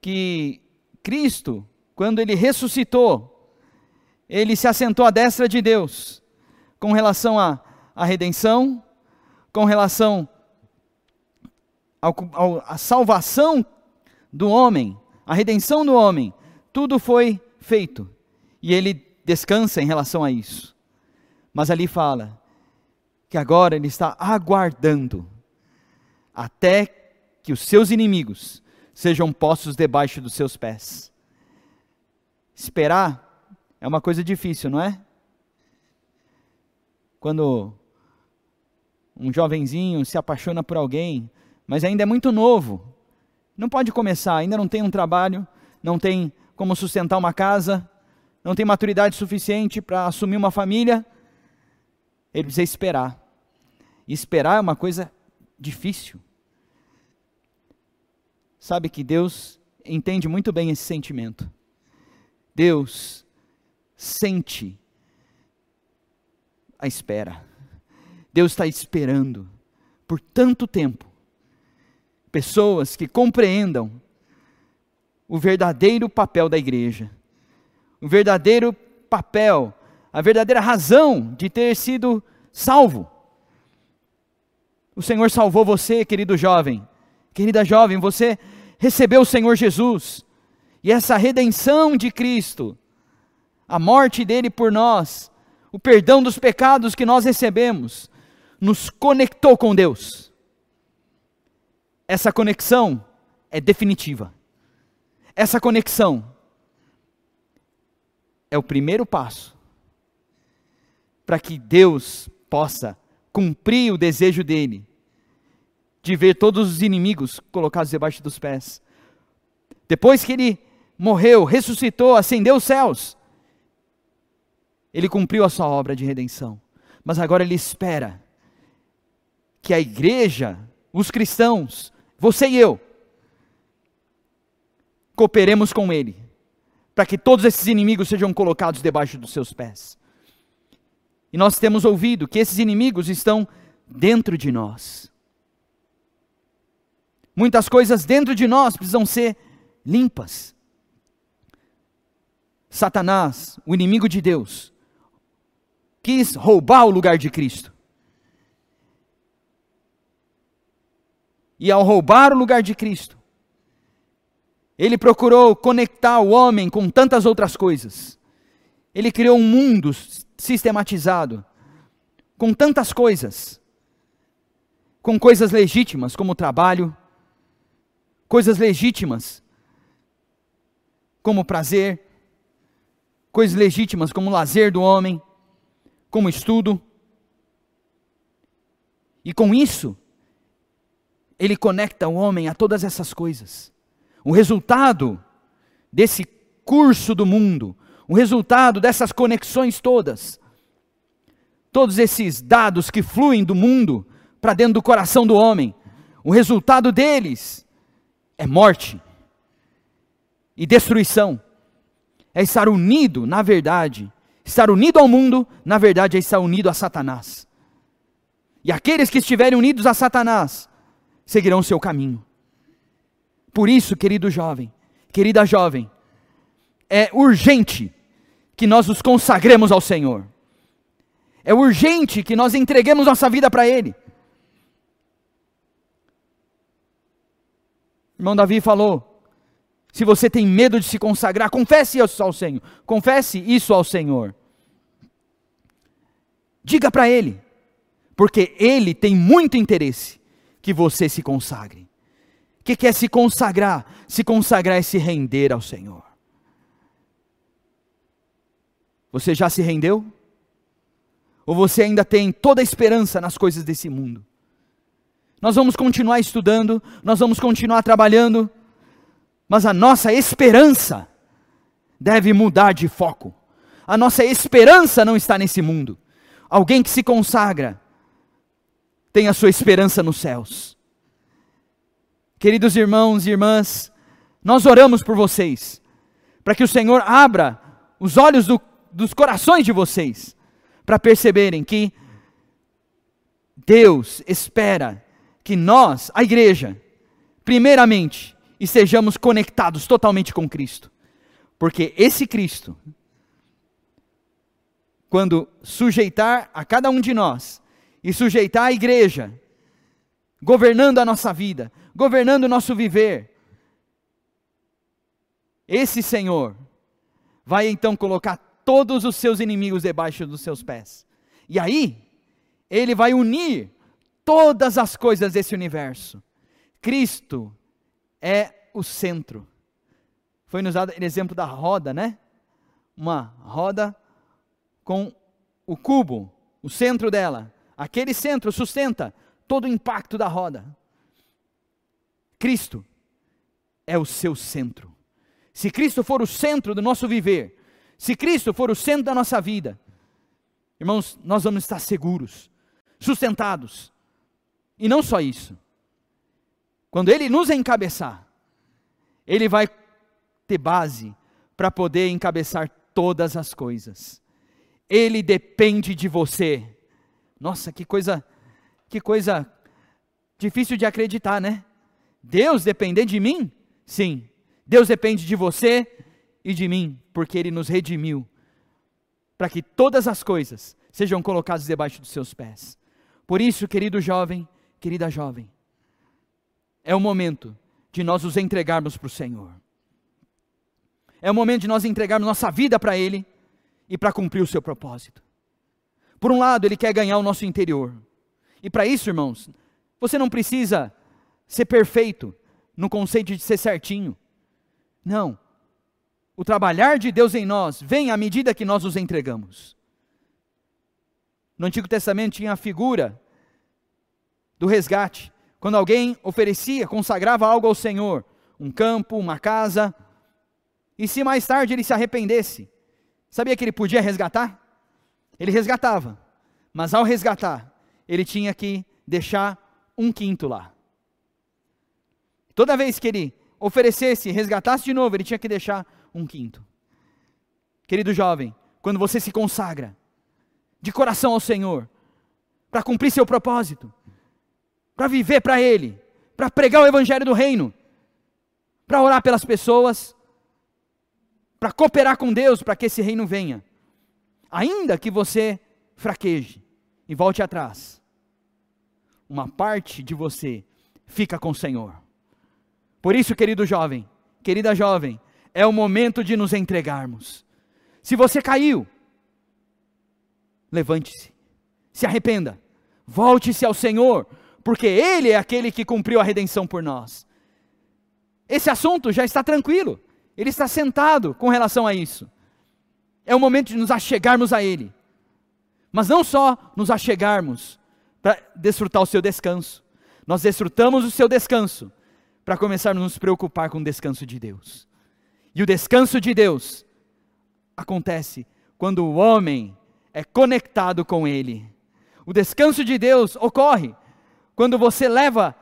que Cristo, quando Ele ressuscitou, Ele se assentou à destra de Deus com relação a a redenção, com relação à salvação do homem, a redenção do homem, tudo foi feito. E ele descansa em relação a isso. Mas ali fala que agora ele está aguardando até que os seus inimigos sejam postos debaixo dos seus pés. Esperar é uma coisa difícil, não é? Quando um jovenzinho se apaixona por alguém, mas ainda é muito novo, não pode começar, ainda não tem um trabalho, não tem como sustentar uma casa, não tem maturidade suficiente para assumir uma família, ele precisa esperar. E esperar é uma coisa difícil. Sabe que Deus entende muito bem esse sentimento. Deus sente a espera. Deus está esperando por tanto tempo pessoas que compreendam o verdadeiro papel da igreja, o verdadeiro papel, a verdadeira razão de ter sido salvo. O Senhor salvou você, querido jovem, querida jovem, você recebeu o Senhor Jesus, e essa redenção de Cristo, a morte dele por nós, o perdão dos pecados que nós recebemos, nos conectou com Deus. Essa conexão é definitiva. Essa conexão é o primeiro passo para que Deus possa cumprir o desejo dele de ver todos os inimigos colocados debaixo dos pés. Depois que ele morreu, ressuscitou, ascendeu os céus, ele cumpriu a sua obra de redenção. Mas agora ele espera que a igreja, os cristãos, você e eu, cooperemos com Ele, para que todos esses inimigos sejam colocados debaixo dos seus pés. E nós temos ouvido que esses inimigos estão dentro de nós. Muitas coisas dentro de nós precisam ser limpas. Satanás, o inimigo de Deus, quis roubar o lugar de Cristo. E ao roubar o lugar de Cristo, ele procurou conectar o homem com tantas outras coisas. Ele criou um mundo sistematizado com tantas coisas. Com coisas legítimas como trabalho, coisas legítimas como prazer, coisas legítimas como lazer do homem, como estudo. E com isso, ele conecta o homem a todas essas coisas. O resultado desse curso do mundo, o resultado dessas conexões todas, todos esses dados que fluem do mundo para dentro do coração do homem, o resultado deles é morte e destruição. É estar unido, na verdade, estar unido ao mundo, na verdade, é estar unido a Satanás. E aqueles que estiverem unidos a Satanás seguirão o seu caminho. Por isso, querido jovem, querida jovem, é urgente que nós nos consagremos ao Senhor. É urgente que nós entreguemos nossa vida para Ele. Irmão Davi falou: se você tem medo de se consagrar, confesse isso ao Senhor. Confesse isso ao Senhor. Diga para Ele, porque Ele tem muito interesse que você se consagre. O que é se consagrar? Se consagrar é se render ao Senhor. Você já se rendeu? Ou você ainda tem toda a esperança nas coisas desse mundo? Nós vamos continuar estudando, nós vamos continuar trabalhando, mas a nossa esperança deve mudar de foco. a nossa esperança não está nesse mundo. Alguém que se consagra tem a sua esperança nos céus. Queridos irmãos e irmãs, nós oramos por vocês, para que o Senhor abra os olhos do, dos corações de vocês, para perceberem que Deus espera que nós, a igreja, primeiramente, estejamos conectados totalmente com Cristo. Porque esse Cristo, quando sujeitar a cada um de nós e sujeitar a igreja, governando a nossa vida, governando o nosso viver, esse Senhor vai então colocar todos os seus inimigos debaixo dos seus pés. E aí, ele vai unir todas as coisas desse universo. Cristo é o centro. Foi nos dado o exemplo da roda, né? Uma roda com o cubo, o centro dela. Aquele centro sustenta todo o impacto da roda. Cristo é o seu centro. Se Cristo for o centro do nosso viver, se Cristo for o centro da nossa vida, irmãos, nós vamos estar seguros, sustentados. E não só isso. Quando Ele nos encabeçar, Ele vai ter base para poder encabeçar todas as coisas. Ele depende de você. Nossa, que coisa, que coisa difícil de acreditar, né? Deus depender de mim? Sim. Deus depende de você e de mim, porque Ele nos redimiu, para que todas as coisas sejam colocadas debaixo dos seus pés. Por isso, querido jovem, querida jovem, é o momento de nós nos entregarmos para o Senhor. É o momento de nós entregarmos nossa vida para Ele e para cumprir o seu propósito. Por um lado, Ele quer ganhar o nosso interior. E para isso, irmãos, você não precisa ser perfeito no conceito de ser certinho. Não. O trabalhar de Deus em nós vem à medida que nós os entregamos. No Antigo Testamento tinha a figura do resgate. Quando alguém oferecia, consagrava algo ao Senhor, um campo, uma casa, e se mais tarde ele se arrependesse, Sabia que ele podia resgatar? Ele resgatava, mas ao resgatar, ele tinha que deixar um quinto lá. Toda vez que ele oferecesse, resgatasse de novo, ele tinha que deixar um quinto. Querido jovem, quando você se consagra de coração ao Senhor, para cumprir seu propósito, para viver para Ele, para pregar o Evangelho do Reino, para orar pelas pessoas, para cooperar com Deus para que esse reino venha. Ainda que você fraqueje e volte atrás, uma parte de você fica com o Senhor. Por isso, querido jovem, querida jovem, é o momento de nos entregarmos. Se você caiu, levante-se, se arrependa, volte-se ao Senhor, porque Ele é aquele que cumpriu a redenção por nós. Esse assunto já está tranquilo. Ele está sentado com relação a isso. É o momento de nos achegarmos a Ele. Mas não só nos achegarmos para desfrutar o seu descanso. Nós desfrutamos o seu descanso para começarmos a nos preocupar com o descanso de Deus. E o descanso de Deus acontece quando o homem é conectado com Ele. O descanso de Deus ocorre quando você leva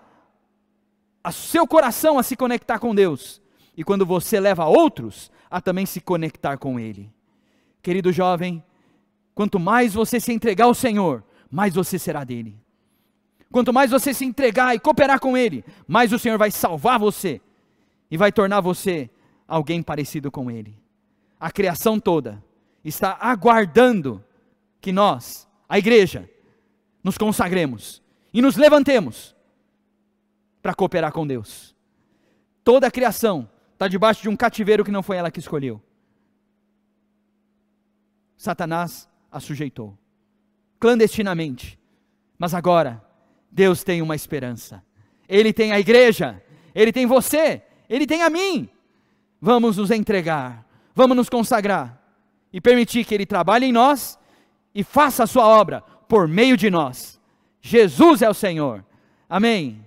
o seu coração a se conectar com Deus e quando você leva outros a também se conectar com Ele. Querido jovem, quanto mais você se entregar ao Senhor, mais você será dele. Quanto mais você se entregar e cooperar com Ele, mais o Senhor vai salvar você e vai tornar você alguém parecido com Ele. A criação toda está aguardando que nós, a igreja, nos consagremos e nos levantemos para cooperar com Deus. Toda a criação está debaixo de um cativeiro que não foi ela que escolheu. Satanás a sujeitou, clandestinamente. Mas agora, Deus tem uma esperança. Ele tem a igreja, Ele tem você, Ele tem a mim. Vamos nos entregar, vamos nos consagrar e permitir que Ele trabalhe em nós e faça a sua obra por meio de nós. Jesus é o Senhor. Amém.